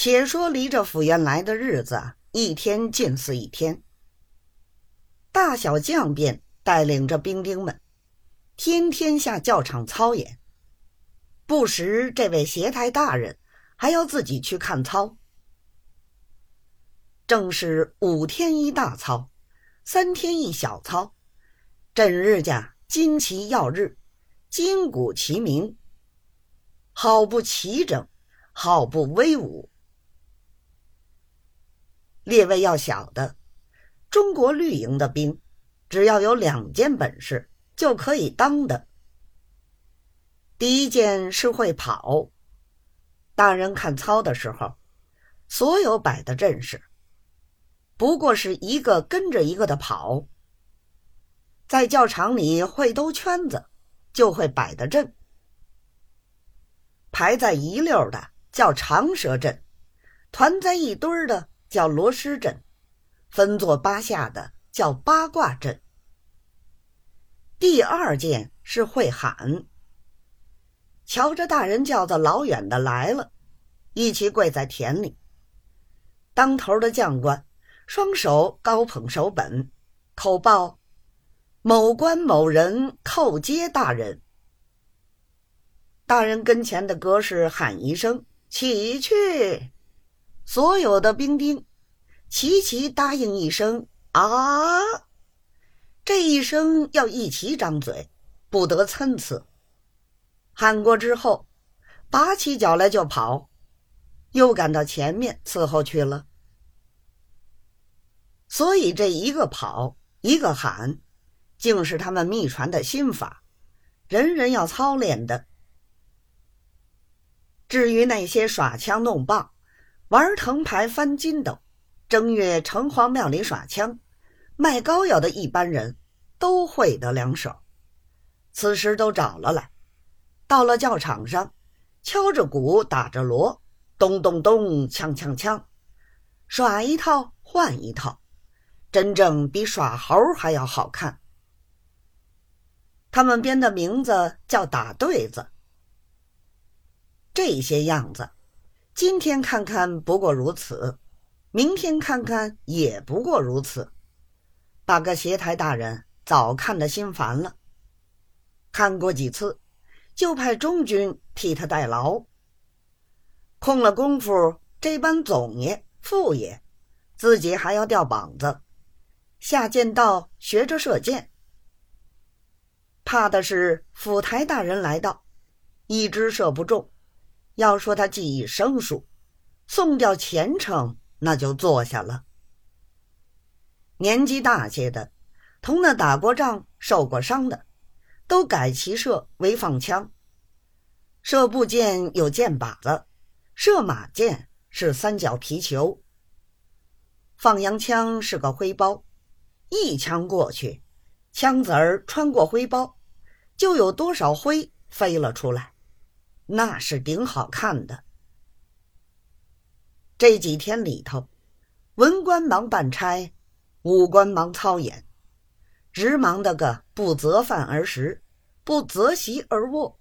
且说离着府院来的日子一天近似一天，大小将便带领着兵丁们，天天下教场操演。不时这位协台大人还要自己去看操。正是五天一大操，三天一小操，整日家旌旗耀日，金鼓齐鸣，好不齐整，好不威武。列位要晓得，中国绿营的兵，只要有两件本事就可以当的。第一件是会跑，大人看操的时候，所有摆的阵势。不过是一个跟着一个的跑，在教场里会兜圈子，就会摆的阵。排在一溜的叫长蛇阵，团在一堆的叫螺蛳阵，分作八下的叫八卦阵。第二件是会喊，瞧着大人轿子老远的来了，一起跪在田里，当头的将官。双手高捧手本，口报：“某官某人叩接大人。”大人跟前的格式喊一声：“起去！”所有的兵丁齐齐答应一声：“啊！”这一声要一齐张嘴，不得参差。喊过之后，拔起脚来就跑，又赶到前面伺候去了。所以这一个跑，一个喊，竟是他们秘传的心法，人人要操练的。至于那些耍枪弄棒、玩藤牌翻筋斗、正月城隍庙里耍枪、卖膏药的一般人，都会得两手。此时都找了来，到了教场上，敲着鼓，打着锣，咚咚咚，锵锵锵，耍一套换一套。真正比耍猴还要好看。他们编的名字叫打对子。这些样子，今天看看不过如此，明天看看也不过如此，把个协台大人早看得心烦了。看过几次，就派中军替他代劳。空了功夫，这班总爷、副爷，自己还要掉膀子。下剑道学着射箭，怕的是府台大人来到，一支射不中。要说他技艺生疏，送掉前程，那就坐下了。年纪大些的，同那打过仗、受过伤的，都改骑射为放枪。射步箭有箭靶子，射马箭是三角皮球，放洋枪是个灰包。一枪过去，枪子儿穿过灰包，就有多少灰飞了出来，那是顶好看的。这几天里头，文官忙办差，武官忙操演，直忙的个不择饭而食，不择席而卧。